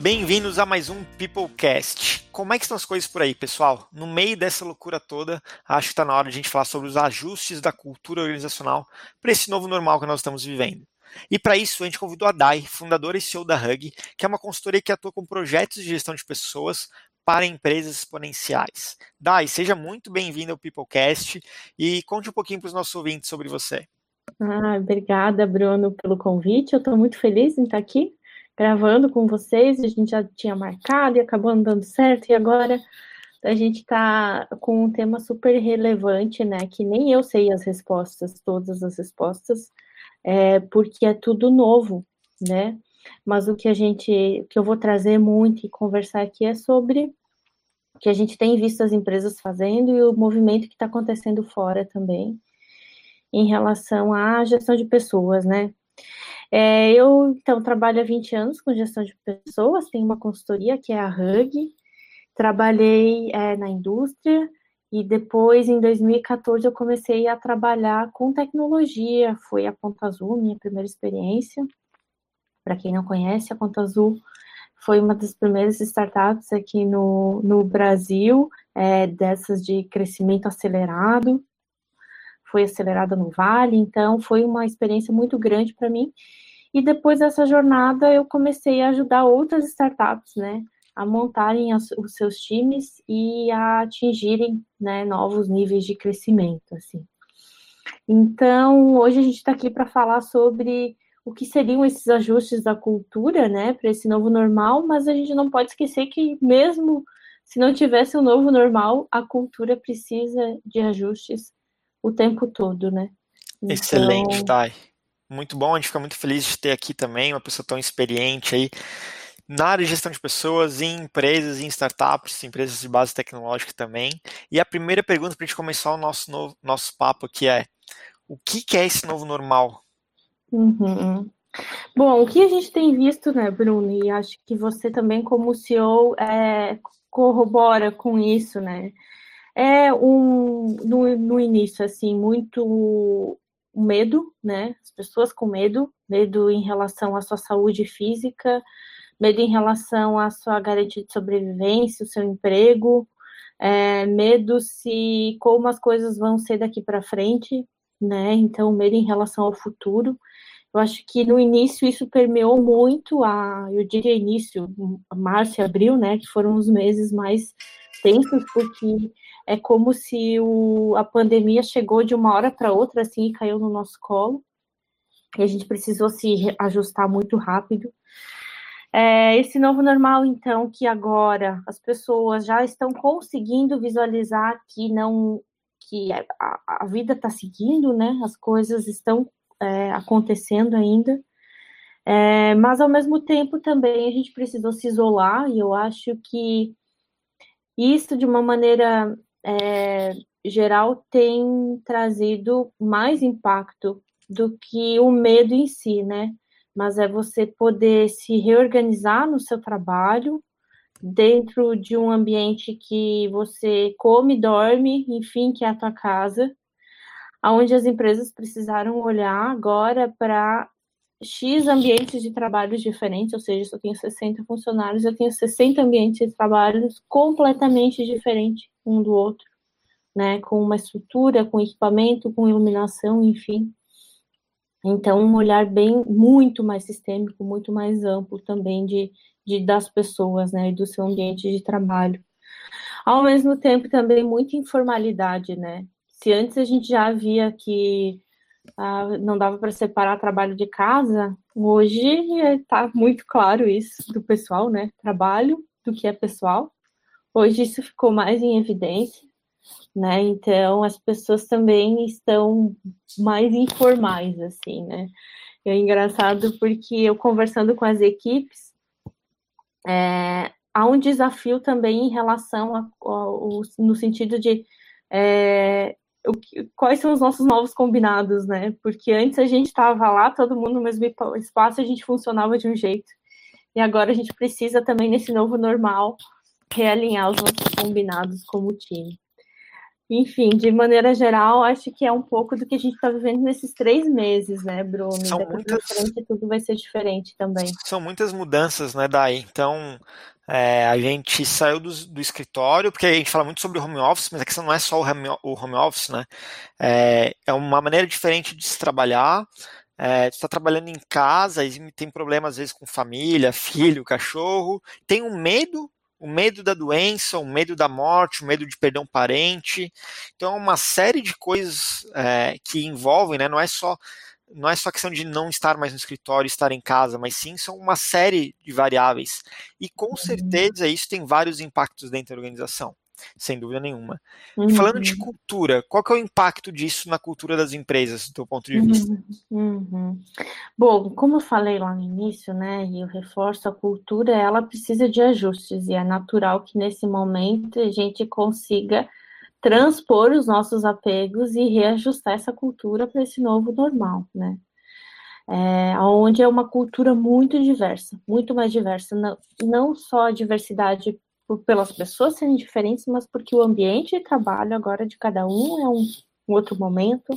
Bem-vindos a mais um Peoplecast. Como é que estão as coisas por aí, pessoal? No meio dessa loucura toda, acho que está na hora de a gente falar sobre os ajustes da cultura organizacional para esse novo normal que nós estamos vivendo. E para isso, a gente convidou a Dai, fundadora e CEO da Hug, que é uma consultoria que atua com projetos de gestão de pessoas para empresas exponenciais. Dai, seja muito bem-vinda ao Peoplecast e conte um pouquinho para os nossos ouvintes sobre você. Ah, obrigada, Bruno, pelo convite. Eu estou muito feliz em estar aqui gravando com vocês, a gente já tinha marcado e acabou não dando certo, e agora a gente está com um tema super relevante, né? Que nem eu sei as respostas, todas as respostas, é, porque é tudo novo, né? Mas o que a gente, que eu vou trazer muito e conversar aqui é sobre o que a gente tem visto as empresas fazendo e o movimento que está acontecendo fora também, em relação à gestão de pessoas, né? É, eu, então, trabalho há 20 anos com gestão de pessoas, tenho uma consultoria que é a Hug, trabalhei é, na indústria e depois, em 2014, eu comecei a trabalhar com tecnologia, foi a Ponta Azul, minha primeira experiência. Para quem não conhece, a Ponta Azul foi uma das primeiras startups aqui no, no Brasil, é, dessas de crescimento acelerado foi acelerada no Vale, então foi uma experiência muito grande para mim. E depois dessa jornada, eu comecei a ajudar outras startups, né, a montarem as, os seus times e a atingirem, né, novos níveis de crescimento, assim. Então, hoje a gente está aqui para falar sobre o que seriam esses ajustes da cultura, né, para esse novo normal, mas a gente não pode esquecer que mesmo se não tivesse um novo normal, a cultura precisa de ajustes o tempo todo, né? Então... Excelente, Thay. Muito bom, a gente fica muito feliz de ter aqui também uma pessoa tão experiente aí na área de gestão de pessoas, em empresas, em startups, empresas de base tecnológica também. E a primeira pergunta para a gente começar o nosso, novo, nosso papo aqui é: o que, que é esse novo normal? Uhum. Bom, o que a gente tem visto, né, Bruno, e acho que você também, como CEO, é, corrobora com isso, né? é um no, no início assim muito medo, né? As pessoas com medo, medo em relação à sua saúde física, medo em relação à sua garantia de sobrevivência, o seu emprego, é, medo se como as coisas vão ser daqui para frente, né? Então medo em relação ao futuro. Eu acho que no início isso permeou muito a, eu diria início, março e abril, né? Que foram os meses mais tensos, porque é como se o, a pandemia chegou de uma hora para outra, assim, e caiu no nosso colo. E a gente precisou se ajustar muito rápido. É, esse novo normal, então, que agora as pessoas já estão conseguindo visualizar que não que a, a vida está seguindo, né? As coisas estão é, acontecendo ainda. É, mas ao mesmo tempo também a gente precisou se isolar, e eu acho que isso de uma maneira é, geral tem trazido mais impacto do que o medo em si, né? Mas é você poder se reorganizar no seu trabalho, dentro de um ambiente que você come, dorme, enfim, que é a tua casa, aonde as empresas precisaram olhar agora para X ambientes de trabalho diferentes, ou seja, se eu tenho 60 funcionários, eu tenho 60 ambientes de trabalho completamente diferentes um do outro, né? Com uma estrutura, com equipamento, com iluminação, enfim. Então, um olhar bem, muito mais sistêmico, muito mais amplo também de, de das pessoas, né? E do seu ambiente de trabalho. Ao mesmo tempo, também muita informalidade, né? Se antes a gente já via que ah, não dava para separar trabalho de casa, hoje está muito claro isso do pessoal, né? Trabalho do que é pessoal. Hoje isso ficou mais em evidência, né? Então as pessoas também estão mais informais, assim, né? É engraçado porque eu conversando com as equipes, é, há um desafio também em relação a, a, a no sentido de é, quais são os nossos novos combinados, né? Porque antes a gente estava lá, todo mundo no mesmo espaço, a gente funcionava de um jeito. E agora a gente precisa também, nesse novo normal, realinhar os nossos combinados como time. Enfim, de maneira geral, acho que é um pouco do que a gente está vivendo nesses três meses, né, Bruno? São muitas... frente, tudo vai ser diferente também. São muitas mudanças, né, Dai? Então, é, a gente saiu do, do, escritório, porque a gente fala muito sobre home office, mas a questão não é só o home, o home office, né? É, é, uma maneira diferente de se trabalhar. É, tu está trabalhando em casa e tem problemas às vezes com família, filho, cachorro, tem um medo o medo da doença, o medo da morte, o medo de perder um parente. Então, é uma série de coisas é, que envolvem, né? Não é só não é só questão de não estar mais no escritório, estar em casa, mas sim são uma série de variáveis. E com uhum. certeza isso tem vários impactos dentro da organização sem dúvida nenhuma. Uhum. Falando de cultura, qual que é o impacto disso na cultura das empresas, do teu ponto de vista? Uhum. Uhum. Bom, como eu falei lá no início, né, e eu reforço, a cultura, ela precisa de ajustes, e é natural que nesse momento a gente consiga transpor os nossos apegos e reajustar essa cultura para esse novo normal, né? É, onde é uma cultura muito diversa, muito mais diversa, não, não só a diversidade pelas pessoas serem diferentes, mas porque o ambiente de trabalho agora de cada um é um, um outro momento.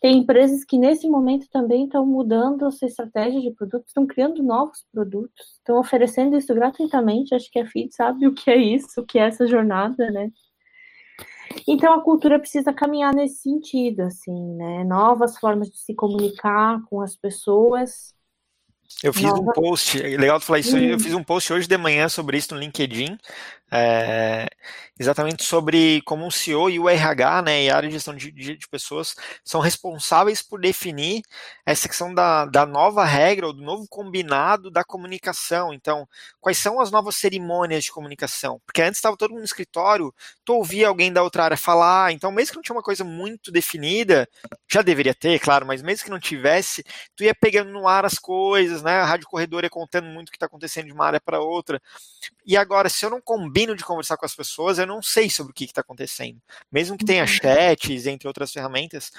Tem empresas que nesse momento também estão mudando a sua estratégia de produtos, estão criando novos produtos, estão oferecendo isso gratuitamente. Acho que a FIT sabe o que é isso, o que é essa jornada, né? Então a cultura precisa caminhar nesse sentido, assim, né? Novas formas de se comunicar com as pessoas, eu fiz Nova. um post, é legal tu falar isso, eu fiz um post hoje de manhã sobre isso no LinkedIn, é, exatamente sobre como o CEO e o RH, né, e a área de gestão de, de, de, pessoas são responsáveis por definir essa questão da, da nova regra ou do novo combinado da comunicação. Então, quais são as novas cerimônias de comunicação? Porque antes estava todo mundo no escritório, tu ouvia alguém da outra área falar, então mesmo que não tinha uma coisa muito definida, já deveria ter, claro, mas mesmo que não tivesse, tu ia pegando no ar as coisas, né, a rádio corredor ia contando muito o que está acontecendo de uma área para outra. E agora, se eu não combino de conversar com as pessoas, eu não sei sobre o que está acontecendo. Mesmo que tenha uhum. chats, entre outras ferramentas,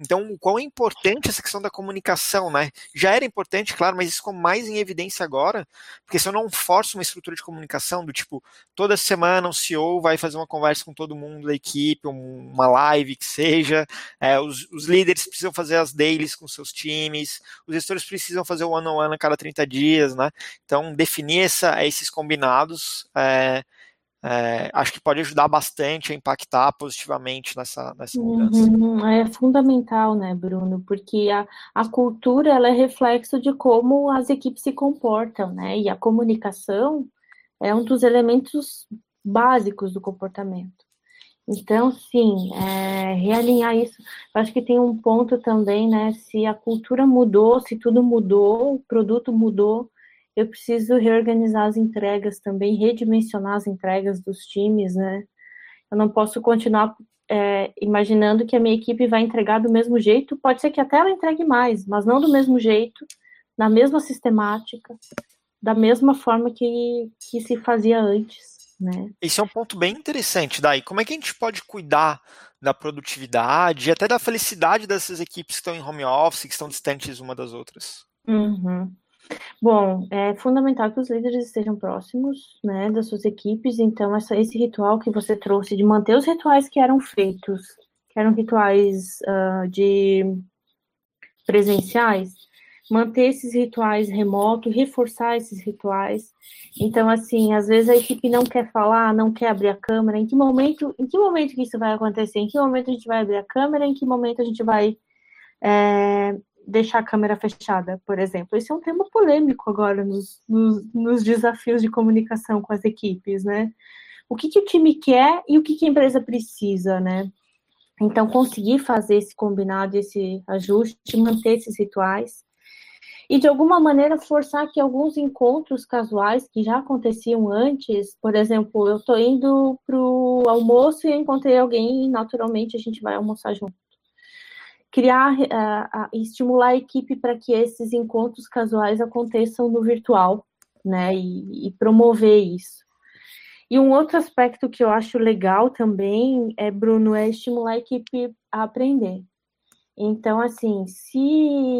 então, o quão é importante essa questão da comunicação, né? Já era importante, claro, mas isso ficou mais em evidência agora, porque se eu não forço uma estrutura de comunicação do tipo, toda semana o CEO vai fazer uma conversa com todo mundo da equipe, uma live que seja, é, os, os, líderes precisam fazer as dailies com seus times, os gestores precisam fazer o one-on-one -on -one a cada 30 dias, né? Então, definir essa, esses combinados é, é, acho que pode ajudar bastante a impactar positivamente nessa, nessa mudança. Uhum, é fundamental, né, Bruno? Porque a, a cultura ela é reflexo de como as equipes se comportam, né? E a comunicação é um dos elementos básicos do comportamento. Então, sim, é, realinhar isso. Eu acho que tem um ponto também, né? Se a cultura mudou, se tudo mudou, o produto mudou, eu preciso reorganizar as entregas também, redimensionar as entregas dos times, né? Eu não posso continuar é, imaginando que a minha equipe vai entregar do mesmo jeito. Pode ser que até ela entregue mais, mas não do mesmo jeito, na mesma sistemática, da mesma forma que, que se fazia antes. Né? Esse é um ponto bem interessante, Daí. Como é que a gente pode cuidar da produtividade e até da felicidade dessas equipes que estão em home office, que estão distantes uma das outras? Uhum. Bom, é fundamental que os líderes estejam próximos, né, das suas equipes. Então, essa, esse ritual que você trouxe de manter os rituais que eram feitos, que eram rituais uh, de presenciais, manter esses rituais remotos, reforçar esses rituais. Então, assim, às vezes a equipe não quer falar, não quer abrir a câmera. Em que momento, em que momento que isso vai acontecer? Em que momento a gente vai abrir a câmera? Em que momento a gente vai é, deixar a câmera fechada, por exemplo. Esse é um tema polêmico agora nos, nos, nos desafios de comunicação com as equipes, né? O que, que o time quer e o que, que a empresa precisa, né? Então, conseguir fazer esse combinado, esse ajuste, manter esses rituais e, de alguma maneira, forçar que alguns encontros casuais que já aconteciam antes, por exemplo, eu estou indo para o almoço e encontrei alguém e, naturalmente, a gente vai almoçar junto criar uh, estimular a equipe para que esses encontros casuais aconteçam no virtual, né, e, e, promover isso. E um outro aspecto que eu acho legal também, é, Bruno, é estimular a equipe a aprender. Então, assim, se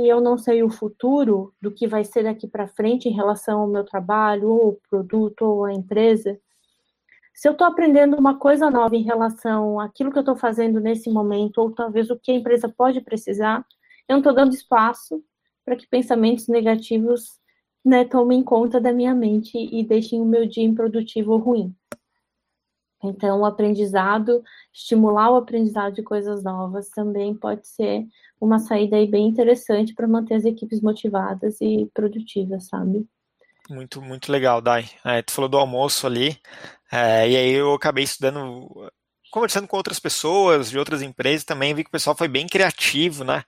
eu não sei o futuro do que vai ser daqui para frente em relação ao meu trabalho, ou produto, ou a empresa, se eu estou aprendendo uma coisa nova em relação àquilo que eu estou fazendo nesse momento, ou talvez o que a empresa pode precisar, eu não estou dando espaço para que pensamentos negativos né, tomem conta da minha mente e deixem o meu dia improdutivo ou ruim. Então, o aprendizado, estimular o aprendizado de coisas novas também pode ser uma saída aí bem interessante para manter as equipes motivadas e produtivas, sabe? Muito, muito legal, Dai. É, tu falou do almoço ali, é, e aí eu acabei estudando conversando com outras pessoas de outras empresas também vi que o pessoal foi bem criativo, né,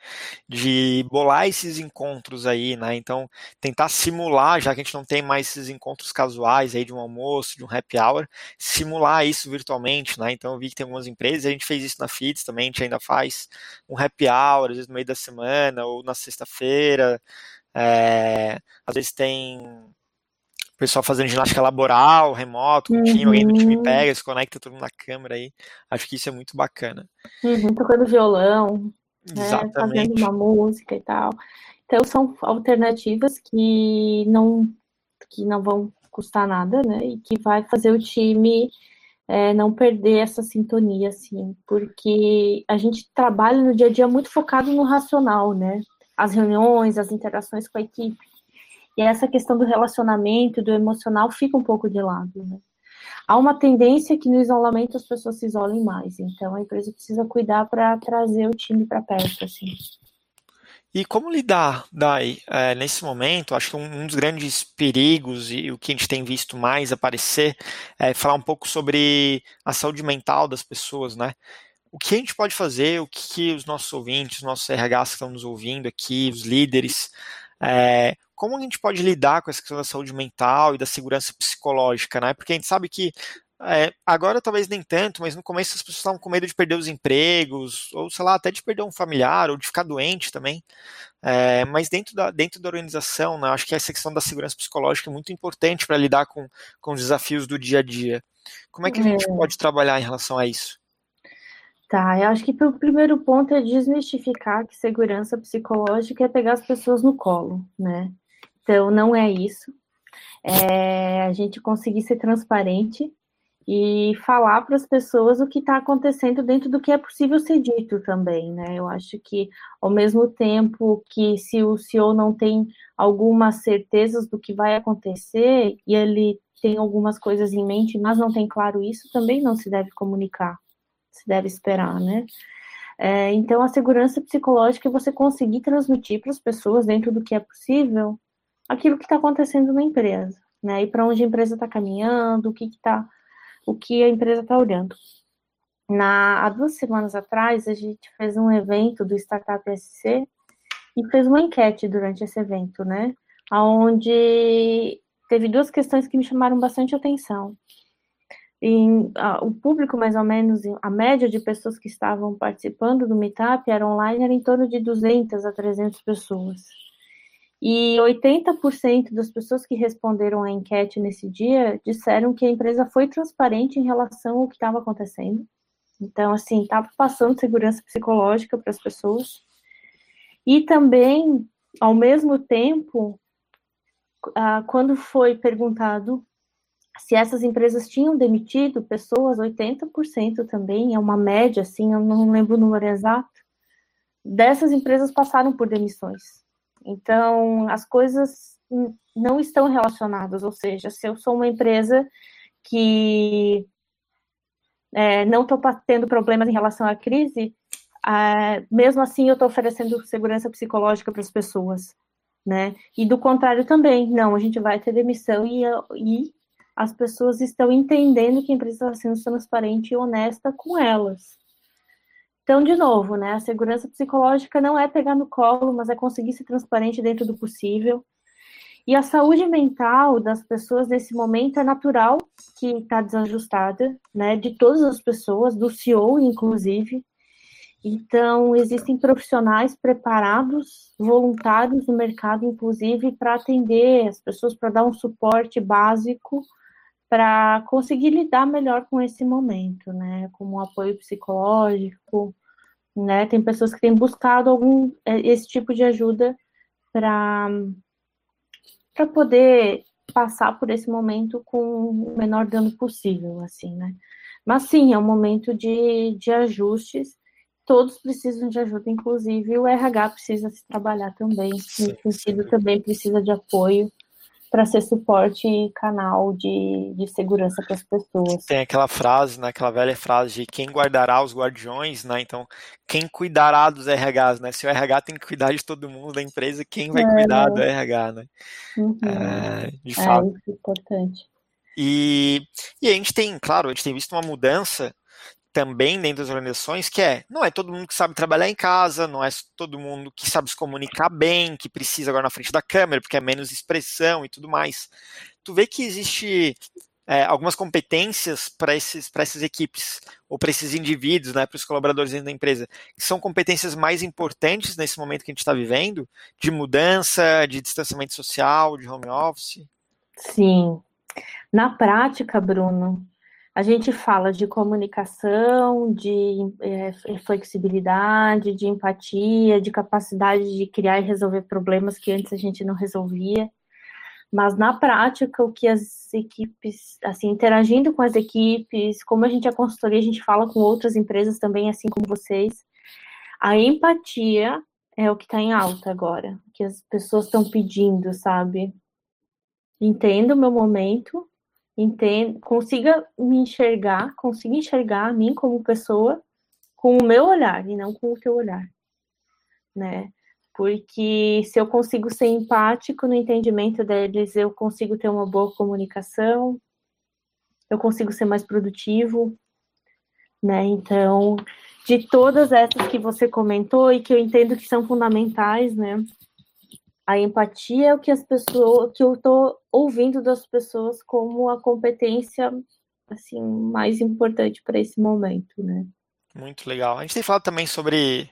de bolar esses encontros aí, né, então tentar simular, já que a gente não tem mais esses encontros casuais aí de um almoço, de um happy hour, simular isso virtualmente, né, então eu vi que tem algumas empresas, a gente fez isso na Feeds também, a gente ainda faz um happy hour, às vezes no meio da semana ou na sexta-feira, é, às vezes tem pessoal fazendo ginástica laboral, remoto, com uhum. time, alguém do time uhum. pega, se conecta todo mundo na câmera aí. Acho que isso é muito bacana. Uhum, tocando violão, né, fazendo uma música e tal. Então são alternativas que não que não vão custar nada, né? E que vai fazer o time é, não perder essa sintonia, assim, porque a gente trabalha no dia a dia muito focado no racional, né? As reuniões, as interações com a equipe. E essa questão do relacionamento, do emocional, fica um pouco de lado, né? Há uma tendência que no isolamento as pessoas se isolem mais, então a empresa precisa cuidar para trazer o time para perto, assim. E como lidar daí, é, nesse momento? Acho que um, um, dos grandes perigos e o que a gente tem visto mais aparecer é falar um pouco sobre a saúde mental das pessoas, né? O que a gente pode fazer, o que os nossos ouvintes, os nossos RHs que estão nos ouvindo aqui, os líderes, é, como a gente pode lidar com essa questão da saúde mental e da segurança psicológica, né? Porque a gente sabe que é, agora talvez nem tanto, mas no começo as pessoas estavam com medo de perder os empregos, ou sei lá, até de perder um familiar, ou de ficar doente também. É, mas dentro da, dentro da organização, né, acho que essa questão da segurança psicológica é muito importante para lidar com, com os desafios do dia a dia. Como é que a gente é. pode trabalhar em relação a isso? Tá, eu acho que o primeiro ponto é desmistificar que segurança psicológica é pegar as pessoas no colo, né? Então, não é isso. É a gente conseguir ser transparente e falar para as pessoas o que está acontecendo dentro do que é possível ser dito também, né? Eu acho que, ao mesmo tempo que se o CEO não tem algumas certezas do que vai acontecer e ele tem algumas coisas em mente, mas não tem claro isso, também não se deve comunicar se deve esperar, né? É, então, a segurança psicológica é você conseguir transmitir para as pessoas, dentro do que é possível, aquilo que está acontecendo na empresa, né? E para onde a empresa está caminhando, o que está, o que a empresa está olhando. Na, há duas semanas atrás, a gente fez um evento do Startup SC e fez uma enquete durante esse evento, né? Onde teve duas questões que me chamaram bastante atenção em, a, o público, mais ou menos, a média de pessoas que estavam participando do Meetup era online, era em torno de 200 a 300 pessoas. E 80% das pessoas que responderam à enquete nesse dia disseram que a empresa foi transparente em relação ao que estava acontecendo. Então, assim, estava passando segurança psicológica para as pessoas. E também, ao mesmo tempo, ah, quando foi perguntado se essas empresas tinham demitido pessoas, 80% também, é uma média, assim, eu não lembro o número exato, dessas empresas passaram por demissões. Então, as coisas não estão relacionadas, ou seja, se eu sou uma empresa que é, não estou tendo problemas em relação à crise, é, mesmo assim eu estou oferecendo segurança psicológica para as pessoas, né? E do contrário também, não, a gente vai ter demissão e, e as pessoas estão entendendo que a empresa está sendo transparente e honesta com elas. Então, de novo, né, a segurança psicológica não é pegar no colo, mas é conseguir ser transparente dentro do possível. E a saúde mental das pessoas nesse momento é natural que está desajustada, né, de todas as pessoas, do CEO inclusive. Então, existem profissionais preparados, voluntários no mercado, inclusive, para atender as pessoas, para dar um suporte básico para conseguir lidar melhor com esse momento, né? Com um apoio psicológico, né? Tem pessoas que têm buscado algum é, esse tipo de ajuda para para poder passar por esse momento com o menor dano possível, assim, né? Mas sim, é um momento de, de ajustes. Todos precisam de ajuda, inclusive o RH precisa se trabalhar também. Nesse sentido, também precisa de apoio para ser suporte e canal de, de segurança para as pessoas. Tem aquela frase, né, aquela velha frase de quem guardará os guardiões, né? Então, quem cuidará dos RHs, né? Se o RH tem que cuidar de todo mundo da empresa, quem vai é. cuidar do RH, né? Uhum. É, de fato. É, isso é importante. E, e a gente tem, claro, a gente tem visto uma mudança também dentro das organizações, que é, não é todo mundo que sabe trabalhar em casa, não é todo mundo que sabe se comunicar bem, que precisa agora na frente da câmera, porque é menos expressão e tudo mais. Tu vê que existe é, algumas competências para essas equipes, ou para esses indivíduos, né, para os colaboradores dentro da empresa, que são competências mais importantes nesse momento que a gente está vivendo, de mudança, de distanciamento social, de home office? Sim. Na prática, Bruno, a gente fala de comunicação, de é, flexibilidade, de empatia, de capacidade de criar e resolver problemas que antes a gente não resolvia. Mas na prática, o que as equipes, assim, interagindo com as equipes, como a gente é consultoria, a gente fala com outras empresas também, assim como vocês, a empatia é o que está em alta agora, que as pessoas estão pedindo, sabe? Entendo o meu momento, entenda, consiga me enxergar, consiga enxergar a mim como pessoa com o meu olhar e não com o teu olhar, né? Porque se eu consigo ser empático no entendimento deles, eu consigo ter uma boa comunicação, eu consigo ser mais produtivo, né? Então, de todas essas que você comentou e que eu entendo que são fundamentais, né? a empatia é o que as pessoas, que eu estou ouvindo das pessoas como a competência assim mais importante para esse momento, né? Muito legal. A gente tem falado também sobre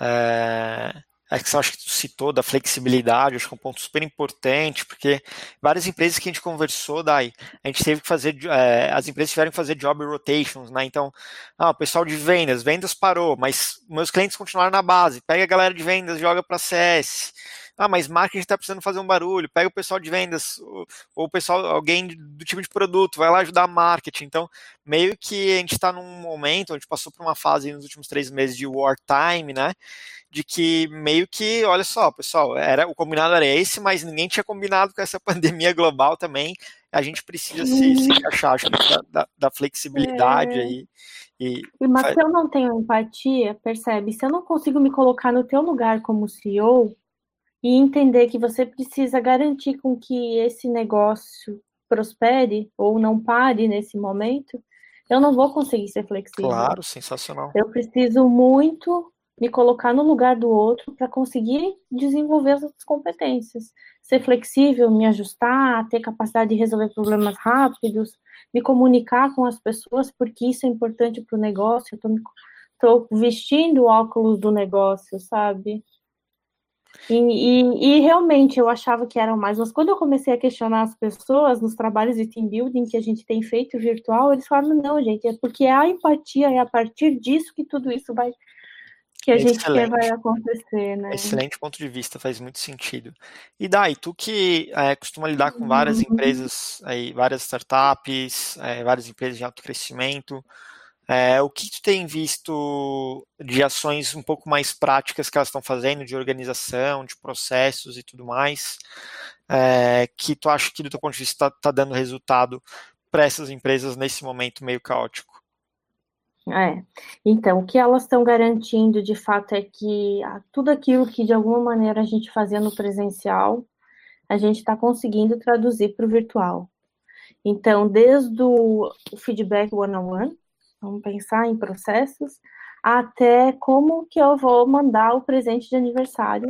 é, a questão, acho que tu citou da flexibilidade, acho que é um ponto super importante, porque várias empresas que a gente conversou, daí, a gente teve que fazer, é, as empresas tiveram que fazer job rotations, né? Então, ah, o pessoal de vendas, vendas parou, mas meus clientes continuaram na base, pega a galera de vendas, joga para CS. Ah, mas marketing está precisando fazer um barulho. Pega o pessoal de vendas ou, ou o pessoal, alguém do time de produto, vai lá ajudar a marketing. Então, meio que a gente está num momento, a gente passou por uma fase nos últimos três meses de wartime, né? De que meio que, olha só, pessoal, era o combinado era esse, mas ninguém tinha combinado com essa pandemia global também. A gente precisa se, se encaixar, acho da, da, da flexibilidade é. aí. E, mas se eu não tenho empatia, percebe? Se eu não consigo me colocar no teu lugar como CEO, e entender que você precisa garantir com que esse negócio prospere ou não pare nesse momento, eu não vou conseguir ser flexível. Claro, sensacional. Eu preciso muito me colocar no lugar do outro para conseguir desenvolver as outras competências. Ser flexível, me ajustar, ter capacidade de resolver problemas rápidos, me comunicar com as pessoas, porque isso é importante para o negócio. Eu estou vestindo o óculos do negócio, sabe? E, e, e, realmente eu achava que eram mais, mas quando eu comecei a questionar as pessoas nos trabalhos de team building que a gente tem feito virtual, eles falaram: não, gente, é porque a empatia é a partir disso que tudo isso vai. que a Excelente. gente quer vai acontecer, né? Excelente ponto de vista, faz muito sentido. E Dai, tu que é, costuma lidar com várias uhum. empresas, aí, várias startups, é, várias empresas de alto crescimento, é, o que tu tem visto de ações um pouco mais práticas que elas estão fazendo, de organização, de processos e tudo mais, é, que tu acha que do teu ponto de vista está tá dando resultado para essas empresas nesse momento meio caótico? É, então, o que elas estão garantindo de fato é que tudo aquilo que de alguma maneira a gente fazia no presencial, a gente está conseguindo traduzir para o virtual. Então, desde o feedback one-on-one, -on -one, vamos pensar em processos, até como que eu vou mandar o presente de aniversário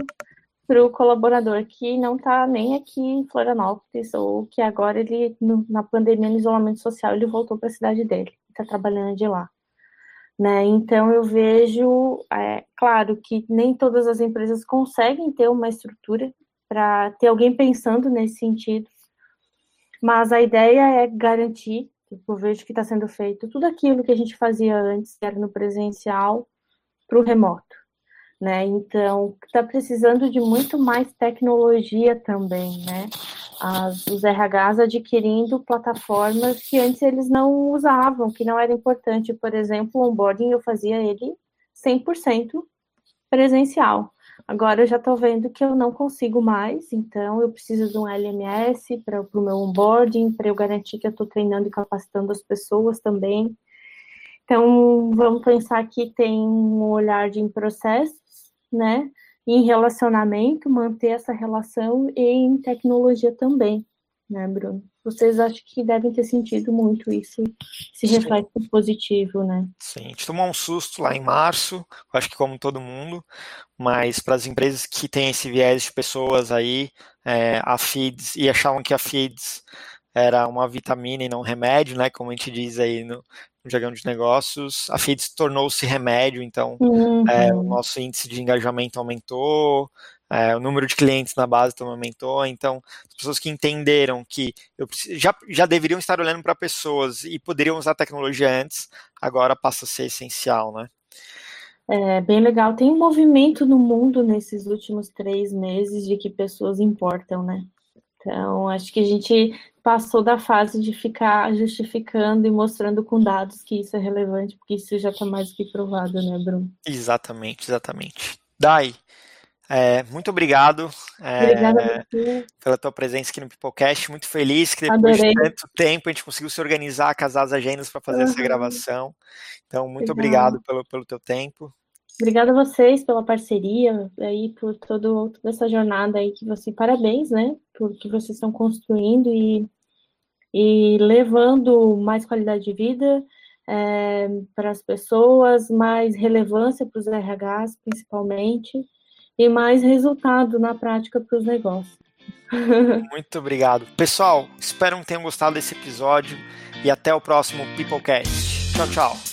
para o colaborador que não está nem aqui em Florianópolis, ou que agora ele, no, na pandemia, no isolamento social, ele voltou para a cidade dele, está trabalhando de lá. Né? Então eu vejo, é, claro que nem todas as empresas conseguem ter uma estrutura para ter alguém pensando nesse sentido, mas a ideia é garantir eu vejo que está sendo feito tudo aquilo que a gente fazia antes, que era no presencial, para o remoto. Né? Então, está precisando de muito mais tecnologia também, né? As, os RHs adquirindo plataformas que antes eles não usavam, que não era importante. Por exemplo, o onboarding eu fazia ele 100% presencial. Agora eu já estou vendo que eu não consigo mais, então eu preciso de um LMS para o meu onboarding, para eu garantir que eu estou treinando e capacitando as pessoas também. Então, vamos pensar que tem um olhar de processos, né? Em relacionamento, manter essa relação e em tecnologia também, né, Bruno? Vocês acham que devem ter sentido muito isso, se reflete positivo, né? Sim, a gente tomou um susto lá em março, acho que como todo mundo, mas para as empresas que têm esse viés de pessoas aí, é, a FIDS, e achavam que a FIDS era uma vitamina e não um remédio, né? Como a gente diz aí no, no jargão de negócios. A FIDS tornou-se remédio, então uhum. é, o nosso índice de engajamento aumentou, é, o número de clientes na base também aumentou. Então, as pessoas que entenderam que eu, já, já deveriam estar olhando para pessoas e poderiam usar tecnologia antes, agora passa a ser essencial, né? É bem legal. Tem um movimento no mundo nesses últimos três meses de que pessoas importam, né? Então, acho que a gente passou da fase de ficar justificando e mostrando com dados que isso é relevante, porque isso já está mais do que provado, né, Bruno? Exatamente, exatamente. Dai, é, muito obrigado é, pela tua presença aqui no Peoplecast. Muito feliz que depois Adorei. de tanto tempo a gente conseguiu se organizar, casar as agendas para fazer uhum. essa gravação. Então, muito obrigado pelo, pelo teu tempo. Obrigada a vocês pela parceria aí por todo, toda essa jornada aí que você parabéns, né, por que vocês estão construindo e, e levando mais qualidade de vida é, para as pessoas, mais relevância para os RHs, principalmente, e mais resultado na prática para os negócios. Muito obrigado. Pessoal, espero que tenham gostado desse episódio e até o próximo Peoplecast. Tchau, tchau.